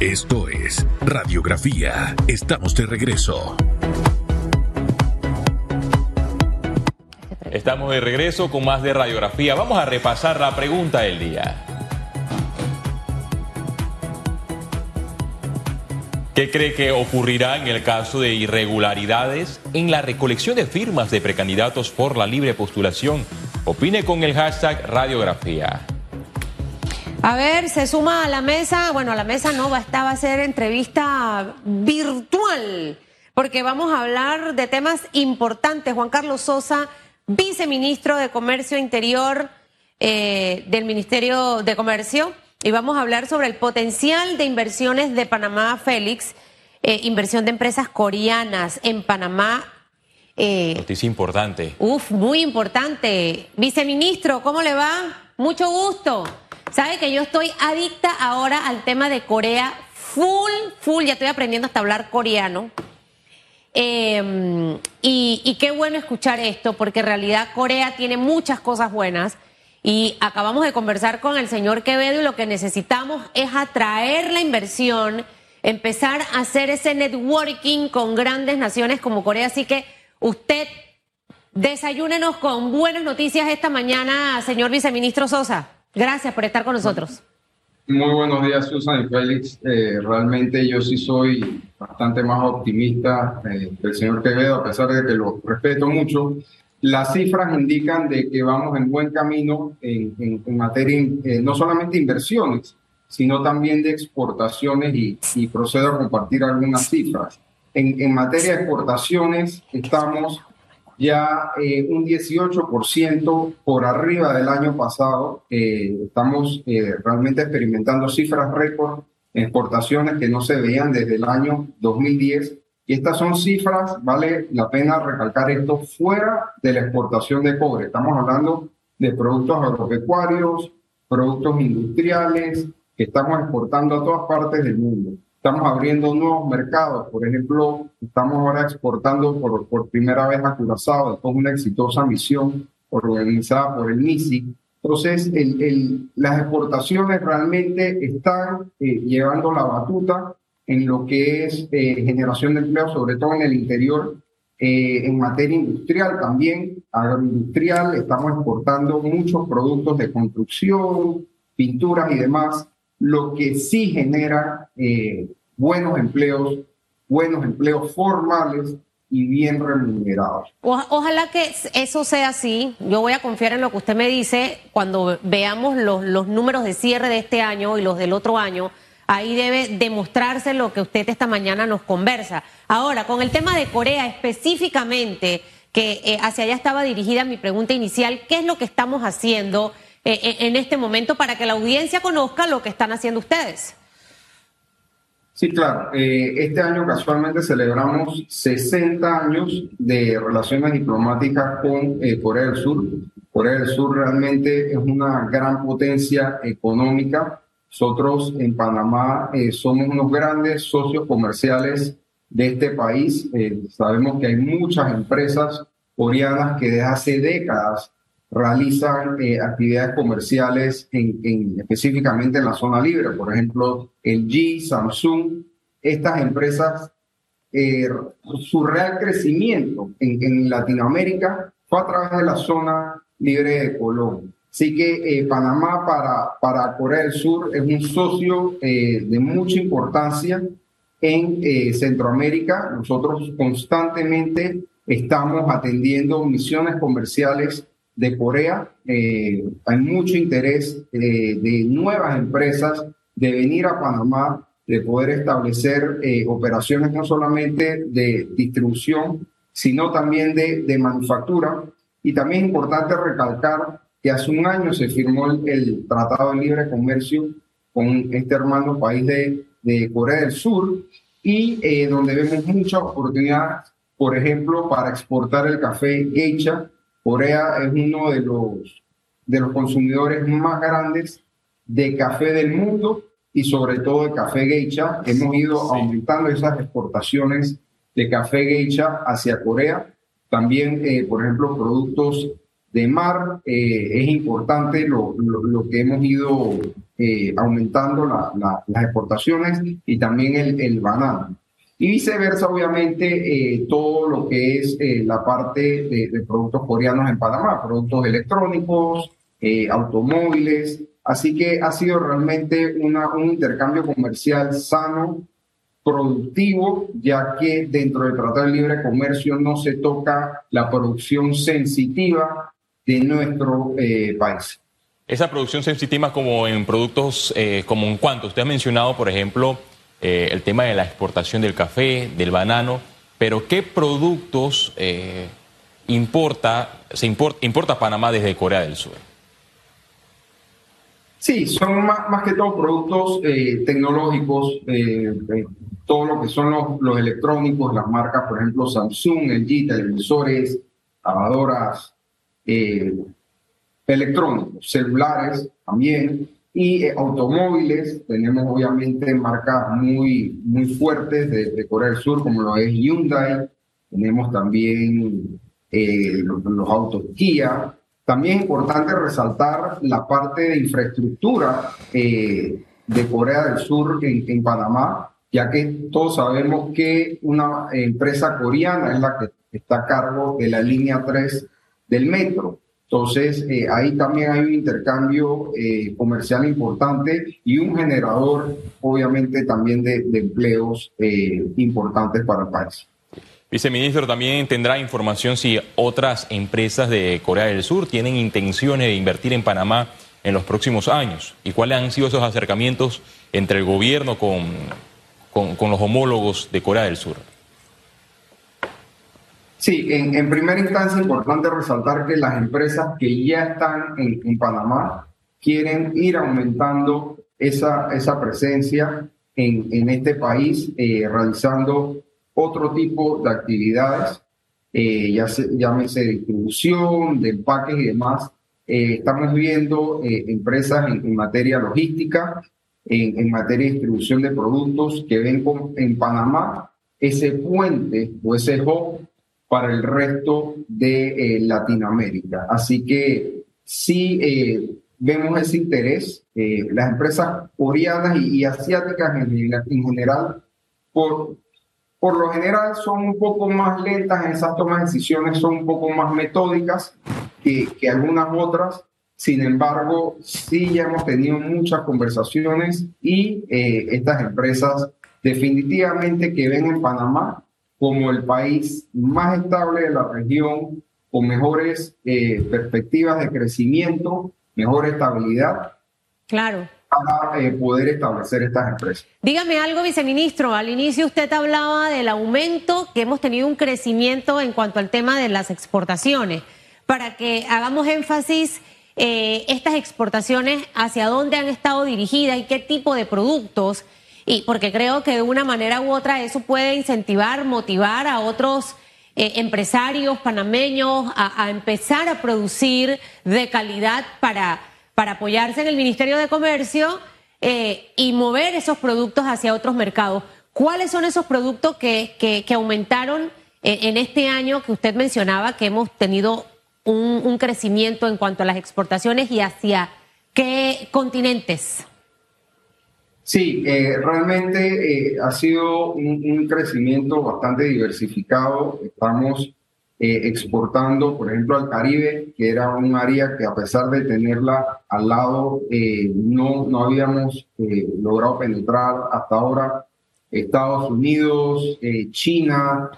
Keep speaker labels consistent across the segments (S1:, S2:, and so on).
S1: Esto es Radiografía. Estamos de regreso.
S2: Estamos de regreso con más de Radiografía. Vamos a repasar la pregunta del día. ¿Qué cree que ocurrirá en el caso de irregularidades en la recolección de firmas de precandidatos por la libre postulación? Opine con el hashtag Radiografía.
S3: A ver, se suma a la mesa, bueno, a la mesa no, va, esta va a ser entrevista virtual, porque vamos a hablar de temas importantes. Juan Carlos Sosa, viceministro de Comercio Interior eh, del Ministerio de Comercio, y vamos a hablar sobre el potencial de inversiones de Panamá Félix, eh, inversión de empresas coreanas en Panamá.
S2: Eh, Noticia importante.
S3: Uf, muy importante. Viceministro, ¿cómo le va? Mucho gusto. Sabe que yo estoy adicta ahora al tema de Corea, full, full, ya estoy aprendiendo hasta hablar coreano. Em, y, qué bueno escuchar esto, porque en realidad Corea tiene muchas cosas buenas. Y acabamos de conversar con el señor Quevedo y lo que necesitamos es atraer la inversión, empezar a hacer ese networking con grandes naciones como Corea. Así que usted desayúnenos con buenas noticias esta mañana, señor viceministro Sosa. Gracias por estar con nosotros.
S4: Muy buenos días, Susan y Félix. Eh, realmente yo sí soy bastante más optimista eh, que el señor Quevedo, a pesar de que lo respeto mucho. Las cifras indican de que vamos en buen camino en, materia, eh, no solamente inversiones, sino también de exportaciones y, y procedo a compartir algunas cifras. En, en materia de exportaciones estamos ya eh, un 18% por arriba del año pasado. Eh, estamos eh, realmente experimentando cifras récord exportaciones que no se veían desde el año 2010. Y estas son cifras, vale la pena recalcar esto, fuera de la exportación de cobre. Estamos hablando de productos agropecuarios, productos industriales que estamos exportando a todas partes del mundo. Estamos abriendo nuevos mercados. Por ejemplo, estamos ahora exportando por, por primera vez a Curazao después de una exitosa misión organizada por el MISI. Entonces, el, el, las exportaciones realmente están eh, llevando la batuta en lo que es eh, generación de empleo, sobre todo en el interior, eh, en materia industrial también, agroindustrial, estamos exportando muchos productos de construcción, pinturas y demás, lo que sí genera eh, buenos empleos, buenos empleos formales y bien remunerados.
S3: ojalá que eso sea así. Yo voy a confiar en lo que usted me dice cuando veamos los, los números de cierre de este año y los del otro año. Ahí debe demostrarse lo que usted esta mañana nos conversa. Ahora, con el tema de Corea específicamente, que eh, hacia allá estaba dirigida mi pregunta inicial, ¿qué es lo que estamos haciendo eh, en este momento para que la audiencia conozca lo que están haciendo ustedes?
S4: Sí, claro. Eh, este año casualmente celebramos 60 años de relaciones diplomáticas con eh, Corea del Sur. Corea del Sur realmente es una gran potencia económica. Nosotros en Panamá eh, somos unos grandes socios comerciales de este país. sabemos que hay muchas empresas coreanas que desde hace décadas realizan eh, actividades comerciales en, específicamente en la zona libre, por ejemplo, el G, Samsung, estas empresas, eh, su real crecimiento en, Latinoamérica fue a través de la zona libre de Colombia. Así que eh, Panamá para, para Corea del Sur es un socio de mucha importancia en Centroamérica. Nosotros constantemente estamos atendiendo misiones comerciales de Corea. Eh, hay mucho interés eh, de nuevas empresas de venir a Panamá, de poder establecer eh, operaciones no solamente de distribución, sino también de, de, manufactura. Y también es importante recalcar que hace un año se firmó el, Tratado de Libre Comercio con este hermano país de, de Corea del Sur y donde vemos muchas oportunidades, por ejemplo, para exportar el café geisha, Corea es uno de los, de los consumidores más grandes de café del mundo y sobre todo de café geisha. Hemos ido aumentando esas exportaciones de café geisha hacia Corea. También, eh, por ejemplo, productos de mar. Eh, es importante lo, lo, que hemos ido eh, aumentando las exportaciones y también el, el banano. Y viceversa, obviamente, eh, todo lo que es eh, la parte de, productos coreanos en Panamá, productos electrónicos, automóviles. Así que ha sido realmente una, un intercambio comercial sano, productivo, ya que dentro del Tratado de Libre Comercio no se toca la producción sensitiva de nuestro país.
S2: Esa producción sensitiva como en productos, eh, como en cuanto usted ha mencionado, por ejemplo, eh, el tema de la exportación del café, del banano, pero ¿qué productos eh, importa, se importa, Panamá desde Corea del Sur?
S4: Sí, son más, que todo productos tecnológicos, todo lo que son los, los, electrónicos, las marcas, por ejemplo, Samsung, LG, televisores, lavadoras, electrónicos, celulares también, y eh, automóviles. Tenemos obviamente marcas muy, muy fuertes de, Corea del Sur, como lo es Hyundai. Tenemos también eh, los, autos Kia. También es importante resaltar la parte de infraestructura eh, de Corea del Sur en, en Panamá, ya que todos sabemos que una empresa coreana es la que está a cargo de la línea 3 del metro. Entonces, eh, ahí también hay un intercambio eh, comercial importante y un generador, obviamente, también de, empleos eh, importantes para el país.
S2: Viceministro, también tendrá información si otras empresas de Corea del Sur tienen intenciones de invertir en Panamá en los próximos años y cuáles han sido esos acercamientos entre el gobierno con, con los homólogos de Corea del Sur.
S4: Sí, en, en, primera instancia es importante resaltar que las empresas que ya están en, Panamá quieren ir aumentando esa, esa presencia en, en este país, eh, realizando otro tipo de actividades, eh, ya se, llámese distribución, de empaques y demás. Eh, estamos viendo empresas en, materia logística, en, en, materia de distribución de productos que ven con, en Panamá ese puente o ese hub para el resto de eh, Latinoamérica. Así que sí eh, vemos ese interés. Eh, las empresas coreanas y, asiáticas en, en, general, por, por lo general son un poco más lentas en esas tomas de decisiones, son un poco más metódicas que, que algunas otras. Sin embargo, sí ya hemos tenido muchas conversaciones y estas empresas definitivamente que ven en Panamá como el país más estable de la región, con mejores eh, perspectivas de crecimiento, mejor estabilidad.
S3: Claro.
S4: Para eh, poder establecer estas empresas.
S3: Dígame algo, viceministro. Al inicio usted hablaba del aumento, que hemos tenido un crecimiento en cuanto al tema de las exportaciones. Para que hagamos énfasis, eh, estas exportaciones, hacia dónde han estado dirigidas y qué tipo de productos y porque creo que de una manera u otra eso puede incentivar, motivar a otros eh, empresarios panameños a, empezar a producir de calidad para, para apoyarse en el Ministerio de Comercio eh, y mover esos productos hacia otros mercados. ¿Cuáles son esos productos que, que, aumentaron eh, en este año que usted mencionaba que hemos tenido un crecimiento en cuanto a las exportaciones y hacia qué continentes?
S4: Sí, eh, realmente eh, ha sido un, crecimiento bastante diversificado. Estamos eh, exportando, por ejemplo, al Caribe, que era un área que a pesar de tenerla al lado, no, no habíamos logrado penetrar hasta ahora. Estados Unidos, China,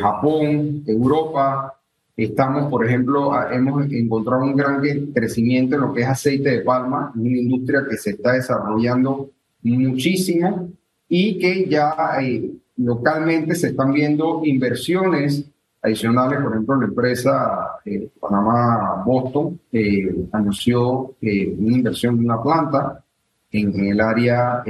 S4: Japón, Europa. Estamos, por ejemplo, hemos encontrado un gran crecimiento en lo que es aceite de palma, una industria que se está desarrollando muchísimo y que ya eh, localmente se están viendo inversiones adicionales. Por ejemplo, la empresa eh, Panamá Boston eh, anunció una inversión de una planta en, el área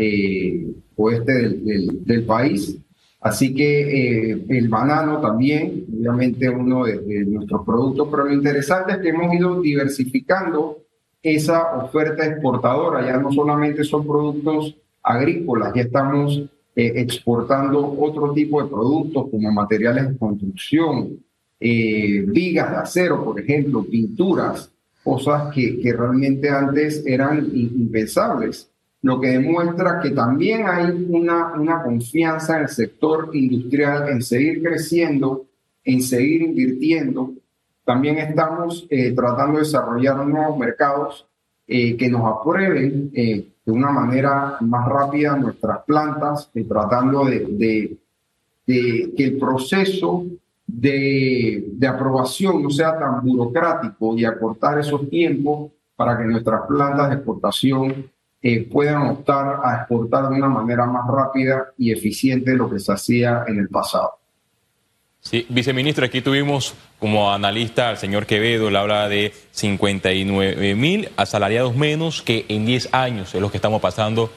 S4: oeste del, del país Así que eh, el banano también, obviamente uno de, nuestros productos, pero lo interesante es que hemos ido diversificando esa oferta exportadora, ya no solamente son productos agrícolas, ya estamos eh, exportando otro tipo de productos como materiales de construcción, eh, vigas de acero, por ejemplo, pinturas, cosas que, que realmente antes eran impensables, lo que demuestra que también hay una, una confianza en el sector industrial en seguir creciendo, en seguir invirtiendo. También estamos eh, tratando de desarrollar nuevos mercados eh, que nos aprueben eh, de una manera más rápida nuestras plantas, tratando de, de, de que el proceso de, de, aprobación no sea tan burocrático y acortar esos tiempos para que nuestras plantas de exportación eh, puedan optar a exportar de una manera más rápida y eficiente lo que se hacía en el pasado.
S2: Sí, viceministro, aquí tuvimos como analista al señor Quevedo, le habla de 59 mil asalariados menos que en 10 años es lo que estamos pasando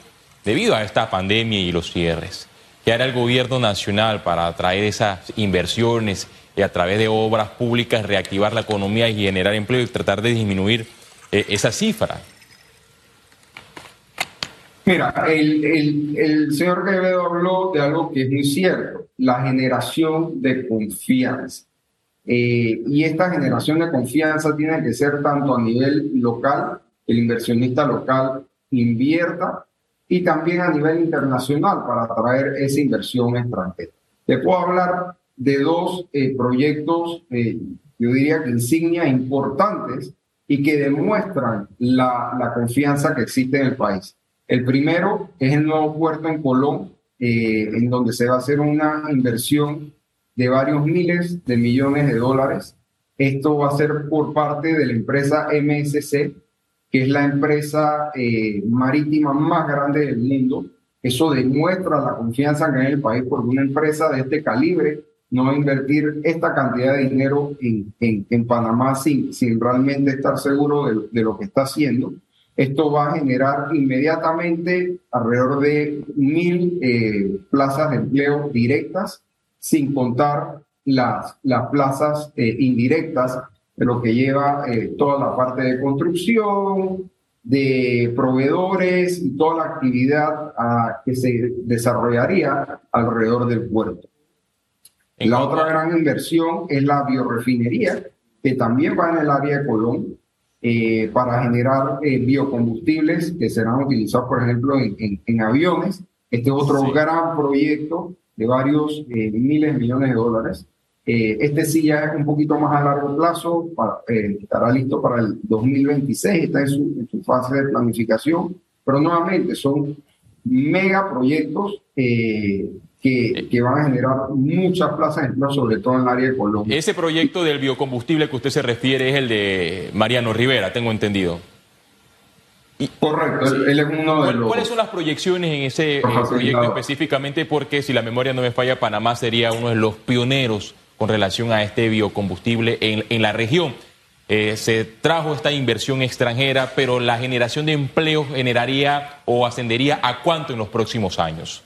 S2: debido a esta pandemia y los cierres. ¿Qué hará el gobierno nacional para atraer esas inversiones y a través de obras públicas reactivar la economía y generar empleo y tratar de disminuir eh, esa cifra?
S4: Mira, el, el, el señor Quevedo habló de algo que es muy cierto, la generación de confianza. Eh, y esta generación de confianza tiene que ser tanto a nivel local, el inversionista local invierta, y también a nivel internacional para atraer esa inversión extranjera. Te puedo hablar de dos eh, proyectos, eh, yo diría que insignia importantes y que demuestran la, la confianza que existe en el país. El primero es el nuevo puerto en Colón, eh, en donde se va a hacer una inversión de varios miles de millones de dólares. Esto va a ser por parte de la empresa MSC, que es la empresa eh, marítima más grande del mundo. Eso demuestra la confianza que hay en el país porque una empresa de este calibre no va a invertir esta cantidad de dinero en, en, Panamá sin, sin realmente estar seguro de, de lo que está haciendo. Esto va a generar inmediatamente alrededor de mil eh, plazas de empleo directas, sin contar las, las plazas eh, indirectas, de lo que lleva eh, toda la parte de construcción, de proveedores y toda la actividad ah, que se desarrollaría alrededor del puerto. La otra gran inversión es la biorefinería, que también va en el área de Colón, eh, para generar eh, biocombustibles que serán utilizados, por ejemplo, en, aviones. Este es otro gran proyecto de varios eh, miles de millones de dólares. este sí ya es un poquito más a largo plazo, para, estará listo para el 2026, está en su, en su, fase de planificación, pero nuevamente son megaproyectos que, van a generar muchas plazas de empleo, sobre todo en el área de Colombia.
S2: Ese proyecto del biocombustible que usted se refiere es el de Mariano Rivera, tengo entendido.
S4: Correcto, él, es uno de los...
S2: ¿Cuáles son las proyecciones en ese eh, proyecto específicamente? Porque si la memoria no me falla, Panamá sería uno de los pioneros con relación a este biocombustible en, en la región. Eh, se trajo esta inversión extranjera, pero la generación de empleo generaría o ascendería a cuánto en los próximos años?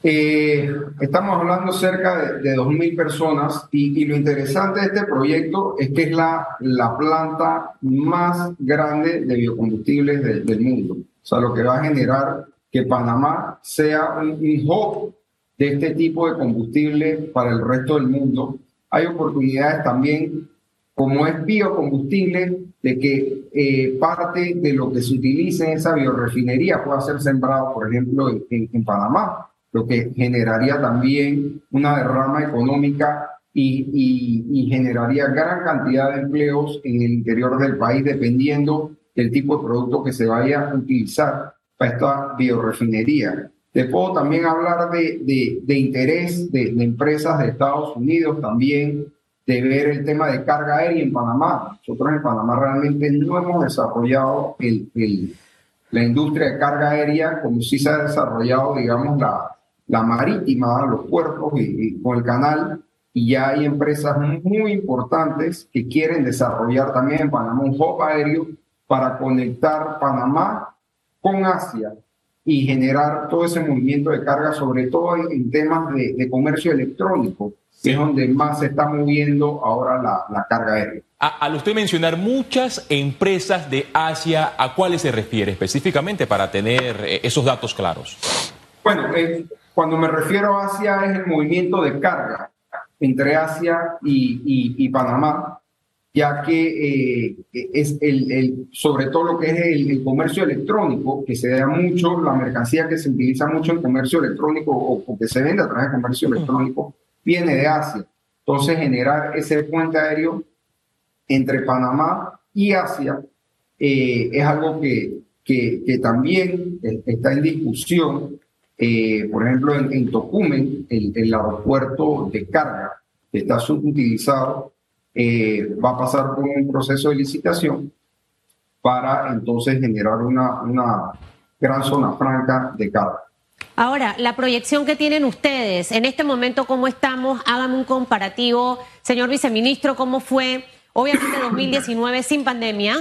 S4: Eh, estamos hablando cerca de, de 2.000 personas y, lo interesante de este proyecto es que es la, la planta más grande de biocombustibles del mundo. O sea, lo que va a generar que Panamá sea un, hub de este tipo de combustible para el resto del mundo. Hay oportunidades también, como es biocombustible, de que eh, parte de lo que se utilice en esa biorefinería pueda ser sembrado, por ejemplo, en, en Panamá lo que generaría también una derrama económica y, generaría gran cantidad de empleos en el interior del país, dependiendo del tipo de producto que se vaya a utilizar para esta biorefinería. Te puedo también hablar de, de, interés de, empresas de Estados Unidos, también de ver el tema de carga aérea en Panamá. Nosotros en Panamá realmente no hemos desarrollado el, el, la industria de carga aérea como sí se ha desarrollado, digamos, la, la marítima, los puertos y, con el canal, y ya hay empresas muy importantes que quieren desarrollar también en Panamá un hub aéreo para conectar Panamá con Asia y generar todo ese movimiento de carga, sobre todo en, temas de, comercio electrónico, que es donde más se está moviendo ahora la, carga aérea.
S2: al usted mencionar muchas empresas de Asia, ¿a cuáles se refiere específicamente para tener eh, esos datos claros?
S4: Bueno, eh, cuando me refiero a Asia es el movimiento de carga entre Asia y, Panamá, ya que eh, es el, el, sobre todo lo que es el, comercio electrónico, que se da mucho, la mercancía que se utiliza mucho en comercio electrónico o, que se vende a través de comercio electrónico, viene de Asia. Entonces, generar ese puente aéreo entre Panamá y Asia eh, es algo que, que, también está en discusión. Eh, por ejemplo, en, en Tocumen, el, el aeropuerto de carga que está subutilizado, eh, va a pasar por un proceso de licitación para entonces generar una, una gran zona franca de carga.
S3: Ahora, la proyección que tienen ustedes, en este momento, ¿cómo estamos? Háganme un comparativo. Señor viceministro, ¿cómo fue? Obviamente 2019 sin pandemia,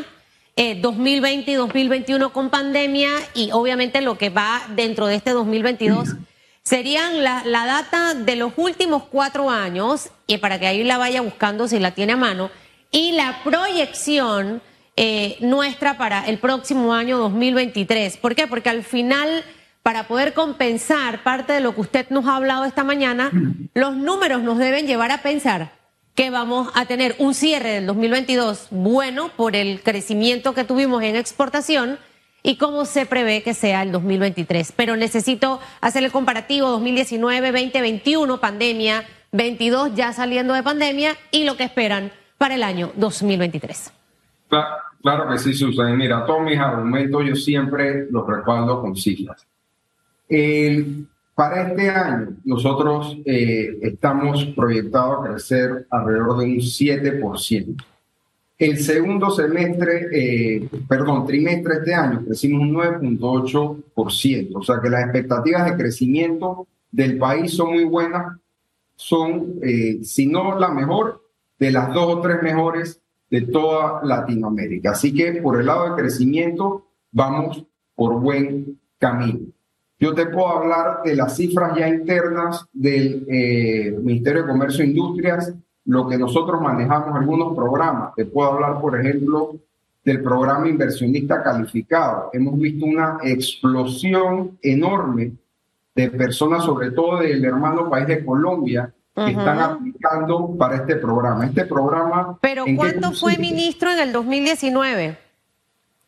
S3: 2020 eh, y 2021 con pandemia y obviamente lo que va dentro de este 2022 serían la, data de los últimos cuatro años, y para que ahí la vaya buscando si la tiene a mano, y la proyección eh, nuestra para el próximo año 2023. ¿Por qué? Porque al final, para poder compensar parte de lo que usted nos ha hablado esta mañana, los números nos deben llevar a pensar que vamos a tener un cierre del 2022 bueno por el crecimiento que tuvimos en exportación y cómo se prevé que sea el 2023. Pero necesito hacer el comparativo 2019, 2021, pandemia, 22 ya saliendo de pandemia y lo que esperan para el año 2023.
S4: Claro, que sí, Susan. Mira, todos mis argumentos yo siempre los respaldo con cifras. Para este año, nosotros eh, estamos proyectados a crecer alrededor de un 7%. El segundo semestre, eh, perdón, trimestre de este año, crecimos un 9.8%. O sea que las expectativas de crecimiento del país son muy buenas. Son, eh, si no la mejor, de las dos o tres mejores de toda Latinoamérica. Así que por el lado de crecimiento, vamos por buen camino. Yo te puedo hablar de las cifras ya internas del eh, Ministerio de Comercio e Industrias lo que nosotros manejamos algunos programas. Te puedo hablar, por ejemplo, del programa inversionista calificado. Hemos visto una explosión enorme de personas, sobre todo del hermano país de Colombia, que están aplicando para este programa. Este programa...
S3: Pero ¿cuánto fue, ministro, en el 2019?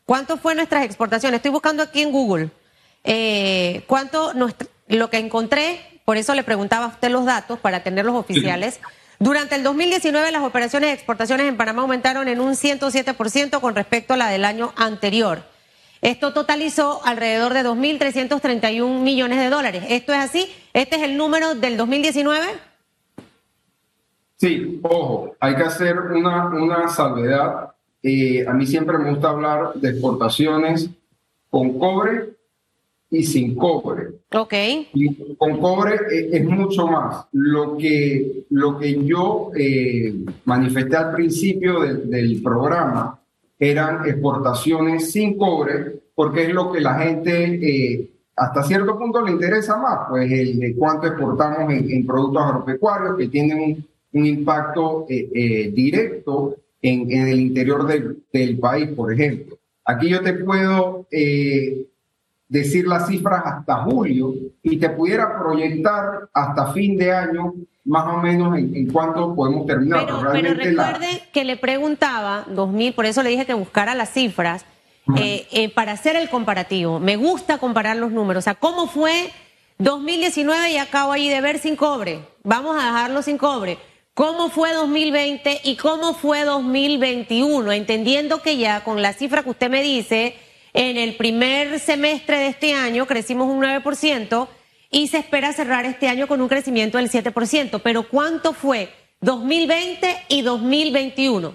S3: ¿Cuánto fue nuestras exportaciones? Estoy buscando aquí en Google. Eh, ¿Cuánto lo que encontré? Por eso le preguntaba a usted los datos para tenerlos oficiales. Durante el 2019 las operaciones de exportaciones en Panamá aumentaron en un 107% con respecto a la del año anterior. Esto totalizó alrededor de 2.331 millones de dólares. ¿Esto es así? ¿Este es el número del 2019?
S4: Sí, ojo, hay que hacer una, una salvedad. Eh, a mí siempre me gusta hablar de exportaciones con cobre y sin cobre.
S3: Ok.
S4: Y con cobre eh, es, mucho más. Lo que, lo que yo eh, manifesté al principio del programa eran exportaciones sin cobre, porque es lo que la gente eh, hasta cierto punto le interesa más, pues el de cuánto exportamos en, productos agropecuarios que tienen un, un impacto directo en, en, el interior del, del, país, por ejemplo. Aquí yo te puedo decir las cifras hasta julio y te pudiera proyectar hasta fin de año más o menos en, cuánto podemos terminar.
S3: Pero, recuerde que le preguntaba 2000, por eso le dije que buscara las cifras eh, eh, para hacer el comparativo. Me gusta comparar los números. O sea, ¿cómo fue 2019 y acabo ahí de ver sin cobre? Vamos a dejarlo sin cobre. ¿Cómo fue 2020 y cómo fue 2021? Entendiendo que ya con la cifra que usted me dice en el primer semestre de este año crecimos un 9% y se espera cerrar este año con un crecimiento del 7%. Pero ¿cuánto fue 2020 y 2021?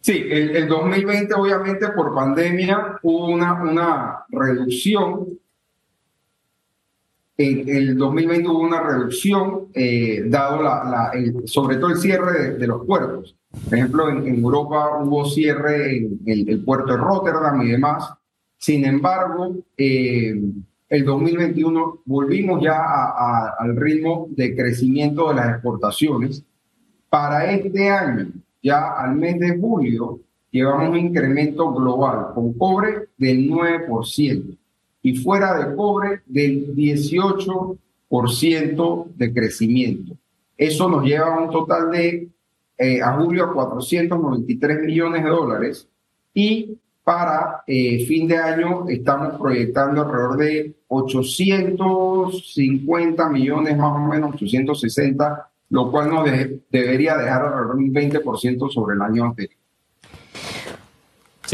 S4: Sí, el, 2020 obviamente por pandemia hubo una, una reducción. En el 2020 hubo una reducción, eh, dado la, sobre todo el cierre de los puertos. Por ejemplo, en, Europa hubo cierre en el, puerto de Rotterdam y demás. Sin embargo, eh, el 2021 volvimos ya al ritmo de crecimiento de las exportaciones. Para este año, ya al mes de julio, llevamos un incremento global con cobre del 9% y fuera de cobre del 18% de crecimiento. Eso nos lleva a un total de eh, a julio a 493 millones de dólares y para eh, fin de año estamos proyectando alrededor de 850 millones, más o menos 860, lo cual nos debería dejar alrededor de un 20% sobre el año anterior.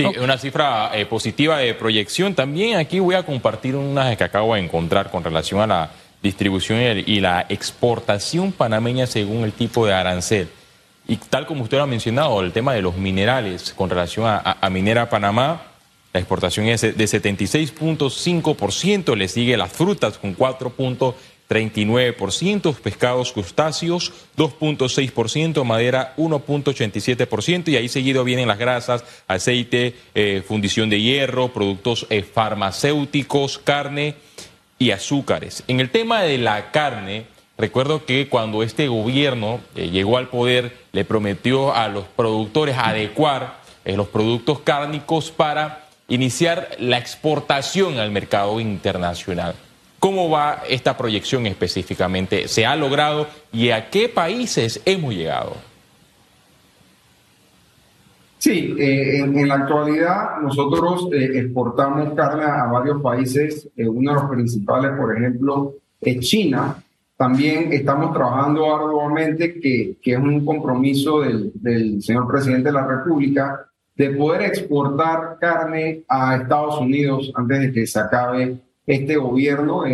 S2: Sí, una cifra eh, positiva de proyección. También aquí voy a compartir unas que acabo de encontrar con relación a la distribución y la exportación panameña según el tipo de arancel. Y tal como usted lo ha mencionado, el tema de los minerales con relación a, Minera Panamá, la exportación es de 76.5%, le sigue las frutas con 4.39%, pescados crustáceos 2.6%, madera 1.87% y ahí seguido vienen las grasas, aceite, eh, fundición de hierro, productos eh, farmacéuticos, carne y azúcares. En el tema de la carne, Recuerdo que cuando este gobierno eh, llegó al poder, le prometió a los productores adecuar los productos cárnicos para iniciar la exportación al mercado internacional. ¿Cómo va esta proyección específicamente? ¿Se ha logrado y a qué países hemos llegado?
S4: Sí, eh, en, la actualidad nosotros exportamos carne a varios países. uno de los principales, por ejemplo, es China. También estamos trabajando arduamente, que, que es un compromiso del, del señor presidente de la República, de poder exportar carne a Estados Unidos antes de que se acabe este gobierno.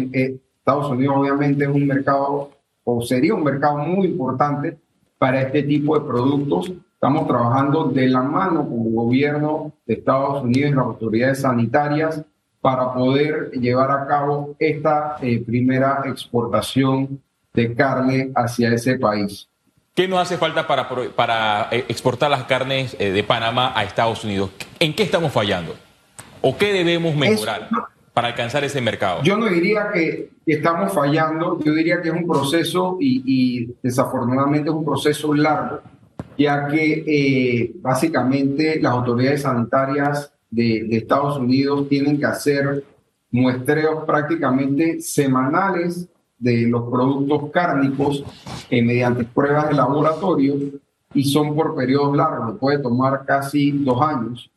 S4: Estados Unidos obviamente es un mercado, o sería un mercado muy importante para este tipo de productos. Estamos trabajando de la mano con el gobierno de Estados Unidos y las autoridades sanitarias para poder llevar a cabo esta eh, primera exportación de carne hacia ese país.
S2: ¿Qué nos hace falta para, para eh, exportar las carnes eh, de Panamá a Estados Unidos? ¿En qué estamos fallando? ¿O qué debemos mejorar para alcanzar ese mercado?
S4: Yo no diría que estamos fallando, yo diría que es un proceso y, desafortunadamente es un proceso largo, ya que básicamente las autoridades sanitarias de, Estados Unidos tienen que hacer muestreos prácticamente semanales de los productos cárnicos eh, mediante pruebas de laboratorio y son por periodos largos, puede tomar casi dos años.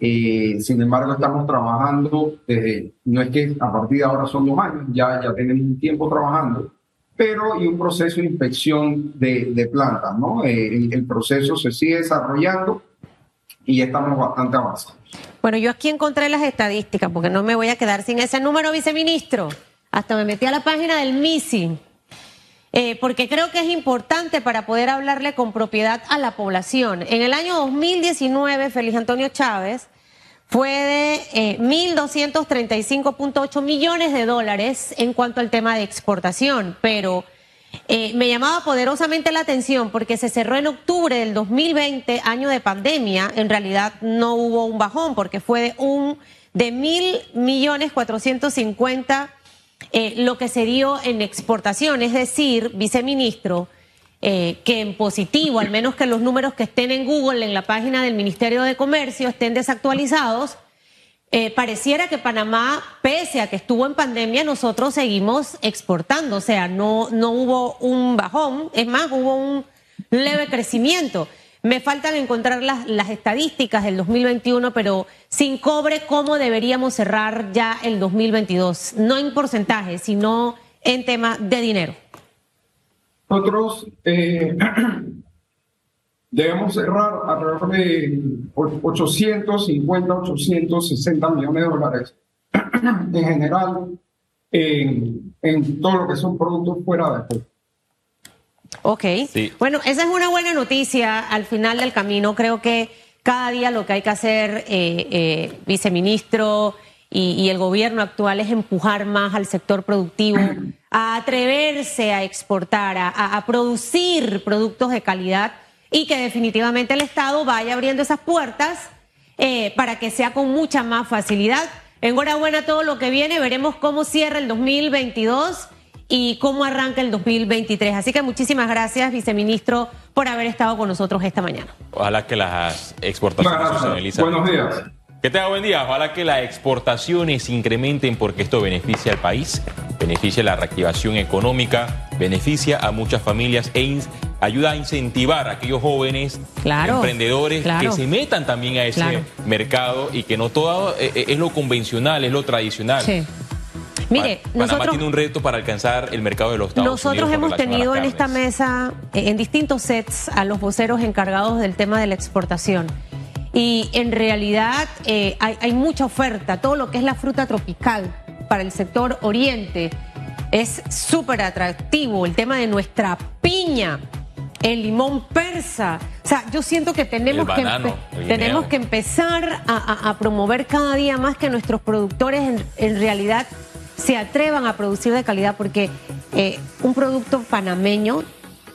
S4: Eh, sin embargo, estamos trabajando desde, no es que a partir de ahora son dos años, ya, ya tenemos un tiempo trabajando, pero y un proceso de inspección de, de plantas, ¿no? Eh, el proceso se sigue desarrollando y estamos bastante avanzados.
S3: Bueno, yo aquí encontré las estadísticas, porque no me voy a quedar sin ese número, viceministro. Hasta me metí a la página del MISI, eh, porque creo que es importante para poder hablarle con propiedad a la población. En el año 2019, Félix Antonio Chávez fue de eh, 1.235.8 millones de dólares en cuanto al tema de exportación, pero eh, me llamaba poderosamente la atención porque se cerró en octubre del 2020, año de pandemia. En realidad no hubo un bajón porque fue de un de mil millones cuatrocientos cincuenta eh, lo que se dio en exportación, es decir, viceministro, eh, que en positivo, al menos que los números que estén en Google, en la página del Ministerio de Comercio, estén desactualizados, eh, pareciera que Panamá, pese a que estuvo en pandemia, nosotros seguimos exportando, o sea, no, no hubo un bajón, es más, hubo un leve crecimiento. Me faltan encontrar las, las estadísticas del 2021, pero sin cobre, ¿cómo deberíamos cerrar ya el 2022? No en porcentaje, sino en tema de dinero.
S4: Nosotros eh, debemos cerrar alrededor de 850, 860 millones de dólares en general en, en todo lo que son productos fuera de
S3: Ok. Bueno, esa es una buena noticia al final del camino. Creo que cada día lo que hay que hacer, eh, eh, viceministro y, el gobierno actual, es empujar más al sector productivo, a atreverse a exportar, a producir productos de calidad y que definitivamente el Estado vaya abriendo esas puertas eh, para que sea con mucha más facilidad. Enhorabuena todo lo que viene, veremos cómo cierra el 2022 y cómo arranca el 2023. Así que muchísimas gracias, viceministro, por haber estado con nosotros esta mañana.
S2: Ojalá que las exportaciones se
S4: Buenos días.
S2: Que tenga buen día. Ojalá que las exportaciones incrementen porque esto beneficia al país, beneficia la reactivación económica, beneficia a muchas familias e ayuda a incentivar a aquellos jóvenes emprendedores que se metan también a ese mercado y que no todo eh, eh, es lo convencional, es lo tradicional. Sí.
S3: Mire,
S2: Panamá nosotros, tiene un reto para alcanzar el mercado de los Estados
S3: nosotros
S2: Unidos.
S3: Nosotros hemos tenido en esta mesa, en distintos sets, a los voceros encargados del tema de la exportación. Y en realidad hay, hay mucha oferta, todo lo que es la fruta tropical para el sector oriente es súper atractivo, el tema de nuestra piña el limón persa. O sea, yo siento que tenemos, que, tenemos que empezar a, promover cada día más que nuestros productores en, realidad se atrevan a producir de calidad porque eh, un producto panameño,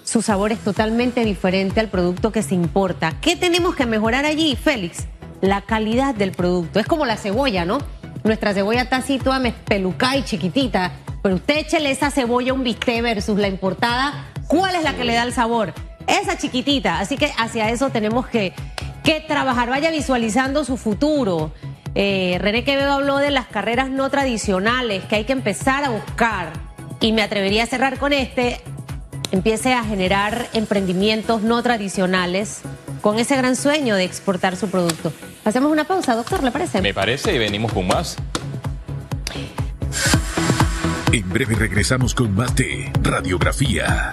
S3: su sabor es totalmente diferente al producto que se importa. ¿Qué tenemos que mejorar allí, Félix? La calidad del producto. Es como la cebolla, ¿no? Nuestra cebolla está así toda y chiquitita, pero usted échele esa cebolla un bistec versus la importada ¿Cuál es la que le da el sabor? Esa chiquitita. Así que hacia eso tenemos que, que trabajar. Vaya visualizando su futuro. Eh, René Quevedo habló de las carreras no tradicionales que hay que empezar a buscar. Y me atrevería a cerrar con este. Empiece a generar emprendimientos no tradicionales con ese gran sueño de exportar su producto. Hacemos una pausa, doctor, ¿le parece?
S2: Me parece y venimos con más.
S1: En breve regresamos con más de Radiografía.